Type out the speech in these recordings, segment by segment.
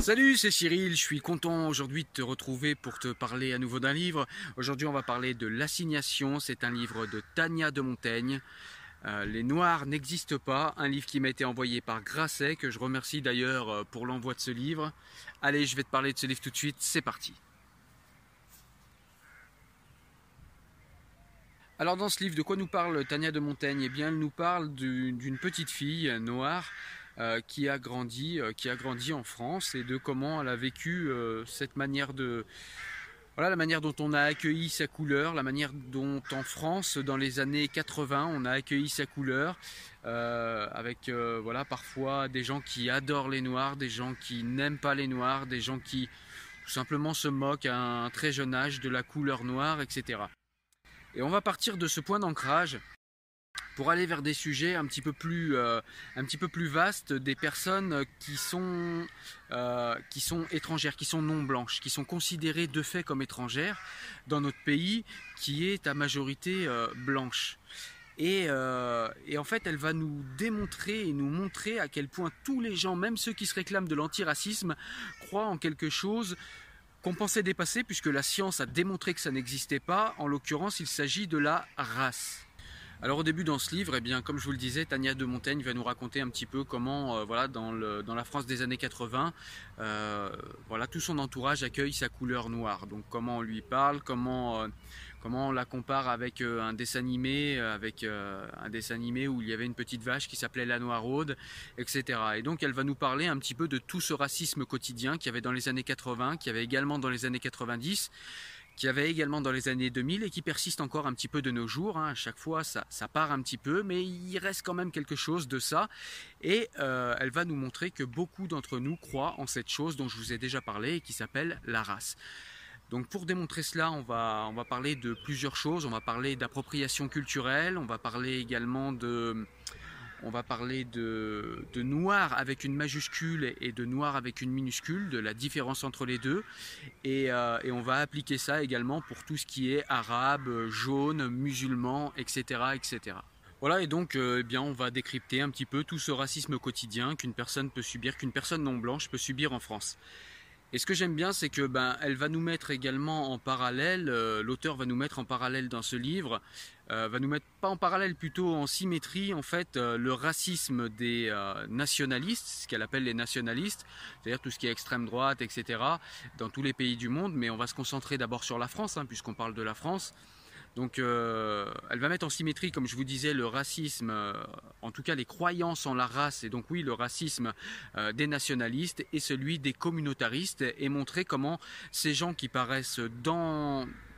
Salut, c'est Cyril, je suis content aujourd'hui de te retrouver pour te parler à nouveau d'un livre. Aujourd'hui on va parler de L'assignation, c'est un livre de Tania de Montaigne. Euh, les Noirs n'existent pas, un livre qui m'a été envoyé par Grasset, que je remercie d'ailleurs euh, pour l'envoi de ce livre. Allez, je vais te parler de ce livre tout de suite, c'est parti. Alors dans ce livre, de quoi nous parle Tania de Montaigne? Eh bien, elle nous parle d'une petite fille noire qui a grandi, euh, qui a grandi en France et de comment elle a vécu euh, cette manière de voilà la manière dont on a accueilli sa couleur, la manière dont en France dans les années 80 on a accueilli sa couleur avec voilà parfois des gens qui adorent les noirs, des gens qui n'aiment pas les noirs, des gens qui tout simplement se moquent à un très jeune âge de la couleur noire, etc. Et on va partir de ce point d'ancrage pour aller vers des sujets un petit peu plus, euh, vastes, des personnes qui sont, euh, qui sont étrangères, qui sont non blanches, qui sont considérées de fait comme étrangères dans notre pays, qui est à majorité euh, blanche. Et, et, en fait, elle va nous démontrer et nous montrer à quel point tous les gens, même ceux qui se réclament de l'antiracisme, croient en quelque chose qu'on pensait dépasser, puisque la science a démontré que ça n'existait pas. En l'occurrence, il s'agit de la race. Alors au début dans ce livre, eh bien, comme je vous le disais, Tania de Montaigne va nous raconter un petit peu comment, euh, voilà, dans, le, dans, la France des années 80, euh, voilà, tout son entourage accueille sa couleur noire. Donc comment on lui parle, comment, euh, comment on la compare avec un dessin animé, avec un dessin animé où il y avait une petite vache qui s'appelait la Noiraude, etc. Et donc elle va nous parler un petit peu de tout ce racisme quotidien qu'il y avait dans les années 80, qu'il y avait également dans les années 90 qui avait également dans les années 2000 et qui persiste encore un petit peu de nos jours. Hein. À chaque fois, ça, part un petit peu, mais il reste quand même quelque chose de ça. Et euh, elle va nous montrer que beaucoup d'entre nous croient en cette chose dont je vous ai déjà parlé et qui s'appelle la race. Donc pour démontrer cela, on va, on va parler de plusieurs choses. On va parler d'appropriation culturelle, on va parler également de on va parler de, noir avec une majuscule et de noir avec une minuscule, de la différence entre les deux. Et, euh, on va appliquer ça également pour tout ce qui est arabe, jaune, musulman, etc. etc. Voilà, et donc euh, eh bien, on va décrypter un petit peu tout ce racisme quotidien qu'une personne peut subir, qu'une personne non blanche peut subir en France. Et ce que j'aime bien, c'est que ben, elle va nous mettre également en parallèle, euh, l'auteur va nous mettre en parallèle dans ce livre, euh, va nous mettre pas en parallèle, plutôt en symétrie, en fait, euh, le racisme des nationalistes, ce qu'elle appelle les nationalistes, c'est-à-dire tout ce qui est extrême droite, etc., dans tous les pays du monde, mais on va se concentrer d'abord sur la France, hein, puisqu'on parle de la France. Donc euh, elle va mettre en symétrie, comme je vous disais, le racisme, euh, en tout cas les croyances en la race, et donc oui, le racisme euh, des nationalistes et celui des communautaristes, et montrer comment ces gens qui paraissent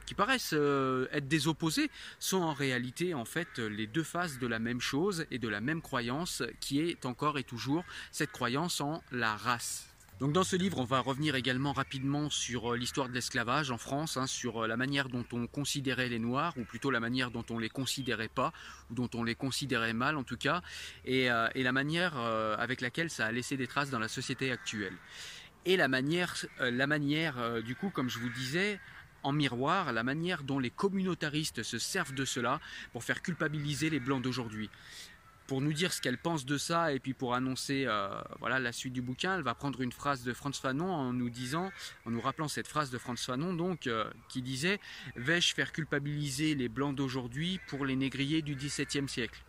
qui paraissent être des opposés sont en réalité en fait les deux faces de la même chose et de la même croyance qui est encore et toujours cette croyance en la race. Donc dans ce livre, on va revenir également rapidement sur euh, l'histoire de l'esclavage en France, hein, sur euh, la manière dont on considérait les Noirs, ou plutôt la manière dont on les considérait pas, ou dont on les considérait mal en tout cas, et, euh, la manière avec laquelle ça a laissé des traces dans la société actuelle. Et la manière, la manière du coup, comme je vous disais, en miroir la manière dont les communautaristes se servent de cela pour faire culpabiliser les blancs d'aujourd'hui pour nous dire ce qu'elle pense de ça et puis pour annoncer euh, voilà la suite du bouquin, elle va prendre une phrase de Franz Fanon en nous disant, en nous rappelant cette phrase de Franz Fanon donc euh, qui disait vais-je faire culpabiliser les blancs d'aujourd'hui pour les négriers du XVIIe siècle?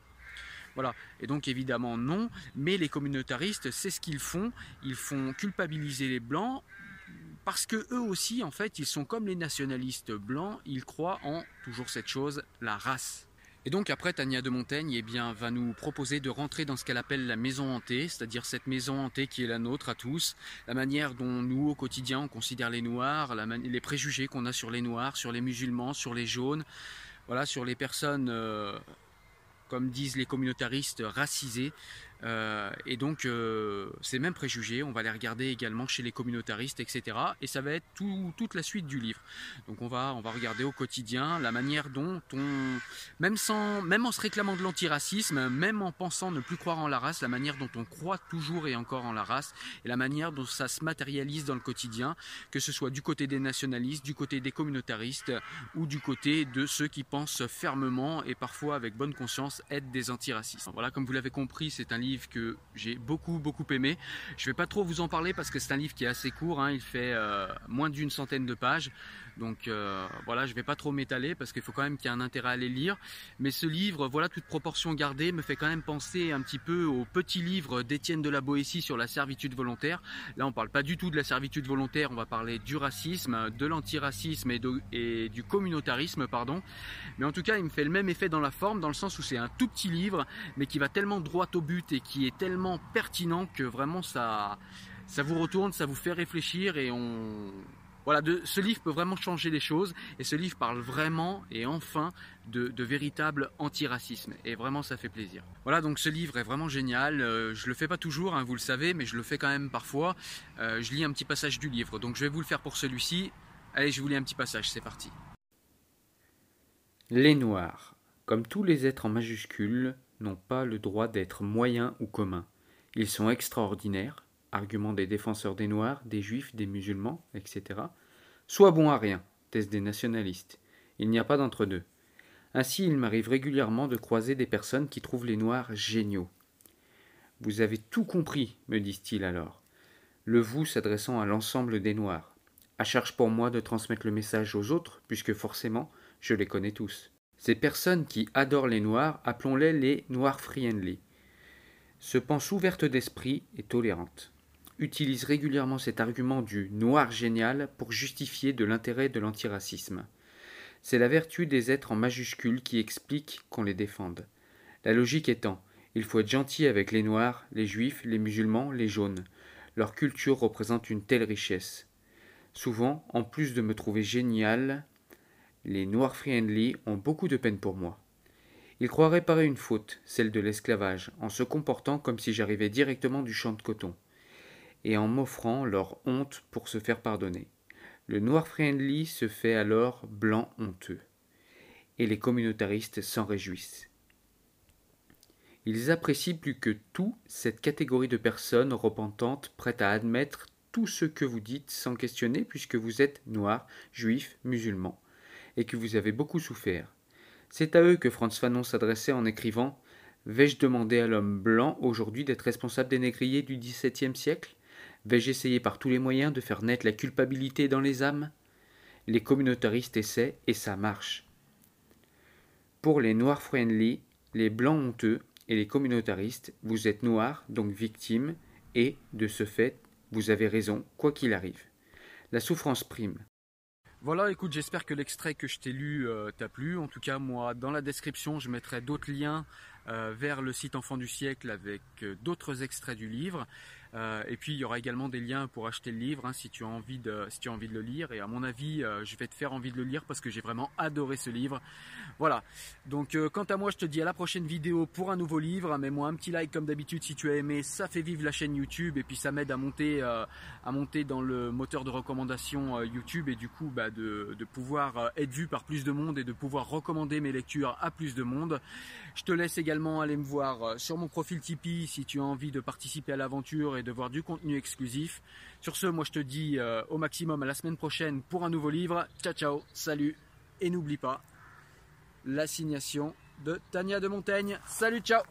Voilà. Et donc évidemment non, mais les communautaristes, c'est ce qu'ils font. Ils font culpabiliser les blancs parce que eux aussi, en fait, ils sont comme les nationalistes blancs. Ils croient en toujours cette chose, la race. Et donc après, Tania de Montaigne eh bien, va nous proposer de rentrer dans ce qu'elle appelle la maison hantée, c'est-à-dire cette maison hantée qui est la nôtre à tous, la manière dont nous, au quotidien, on considère les Noirs, les préjugés qu'on a sur les Noirs, sur les musulmans, sur les jaunes, voilà, sur les personnes, euh, comme disent les communautaristes, racisées, euh, et donc, euh, ces mêmes préjugés, on va les regarder également chez les communautaristes, etc. Et ça va être toute la suite du livre. Donc, on va, on va regarder au quotidien la manière dont on, même, sans, même en se réclamant de l'antiracisme, même en pensant ne plus croire en la race, la manière dont on croit toujours et encore en la race, et la manière dont ça se matérialise dans le quotidien, que ce soit du côté des nationalistes, du côté des communautaristes, ou du côté de ceux qui pensent fermement et parfois avec bonne conscience être des antiracistes. Voilà, comme vous l'avez compris, c'est un livre que j'ai beaucoup beaucoup aimé. Je vais pas trop vous en parler parce que c'est un livre qui est assez court, hein. il fait euh, moins d'une centaine de pages. Donc euh, voilà, je vais pas trop m'étaler parce qu'il faut quand même qu'il y ait un intérêt à les lire. Mais ce livre, voilà, toute proportion gardée, me fait quand même penser un petit peu au petit livre d'Étienne de la Boétie sur la servitude volontaire. Là, on parle pas du tout de la servitude volontaire, on va parler du racisme, de l'antiracisme et, et du communautarisme, pardon. Mais en tout cas, il me fait le même effet dans la forme, dans le sens où c'est un tout petit livre, mais qui va tellement droit au but et qui est tellement pertinent que vraiment ça, ça vous retourne, ça vous fait réfléchir et on, voilà, ce livre peut vraiment changer les choses et ce livre parle vraiment et enfin de, véritable antiracisme et vraiment ça fait plaisir. Voilà, donc ce livre est vraiment génial. Euh, je le fais pas toujours, hein, vous le savez, mais je le fais quand même parfois. Euh, je lis un petit passage du livre, donc je vais vous le faire pour celui-ci. Allez, je vous lis un petit passage, c'est parti. Les Noirs, comme tous les êtres en majuscules, n'ont pas le droit d'être moyens ou communs. Ils sont extraordinaires, argument des défenseurs des Noirs, des Juifs, des musulmans, etc. Soit bons à rien, thèse des nationalistes. Il n'y a pas d'entre-deux. Ainsi, il m'arrive régulièrement de croiser des personnes qui trouvent les Noirs géniaux. Vous avez tout compris, me disent-ils alors. Le vous s'adressant à l'ensemble des Noirs. À charge pour moi de transmettre le message aux autres, puisque forcément, je les connais tous. Ces personnes qui adorent les Noirs, appelons-les les Noirs friendly, se pensent ouvertes d'esprit et tolérantes utilise régulièrement cet argument du noir génial pour justifier de l'intérêt de l'antiracisme. C'est la vertu des êtres en majuscules qui explique qu'on les défende. La logique étant, il faut être gentil avec les noirs, les juifs, les musulmans, les jaunes. Leur culture représente une telle richesse. Souvent, en plus de me trouver génial, les noirs friendly ont beaucoup de peine pour moi. Ils croient réparer une faute, celle de l'esclavage, en se comportant comme si j'arrivais directement du champ de coton et en m'offrant leur honte pour se faire pardonner. Le noir friendly se fait alors blanc honteux, et les communautaristes s'en réjouissent. Ils apprécient plus que tout cette catégorie de personnes repentantes prêtes à admettre tout ce que vous dites sans questionner puisque vous êtes noir, juif, musulman, et que vous avez beaucoup souffert. C'est à eux que Franz Fanon s'adressait en écrivant Vais-je demander à l'homme blanc aujourd'hui d'être responsable des négriers du XVIIe siècle? Vais-je essayer par tous les moyens de faire naître la culpabilité dans les âmes? Les communautaristes essaient et ça marche. Pour les noirs friendly, les blancs honteux et les communautaristes, vous êtes noirs, donc victimes, et, de ce fait, vous avez raison, quoi qu'il arrive. La souffrance prime. Voilà, écoute, j'espère que l'extrait que je t'ai lu euh, t'a plu. En tout cas, moi, dans la description, je mettrai d'autres liens euh, vers le site Enfant du siècle avec euh, d'autres extraits du livre. Euh, et puis il y aura également des liens pour acheter le livre hein, si tu as envie de si tu as envie de le lire. Et à mon avis, euh, je vais te faire envie de le lire parce que j'ai vraiment adoré ce livre. Voilà. Donc euh, quant à moi, je te dis à la prochaine vidéo pour un nouveau livre. Mets-moi un petit like comme d'habitude si tu as aimé. Ça fait vivre la chaîne YouTube et puis ça m'aide à monter à monter dans le moteur de recommandation YouTube et du coup bah, de, de pouvoir être vu par plus de monde et de pouvoir recommander mes lectures à plus de monde. Je te laisse également aller me voir sur mon profil Tipeee si tu as envie de participer à l'aventure de voir du contenu exclusif. Sur ce, moi je te dis euh, au maximum à la semaine prochaine pour un nouveau livre. Ciao ciao, salut et n'oublie pas l'assignation de Tania de Montaigne. Salut, ciao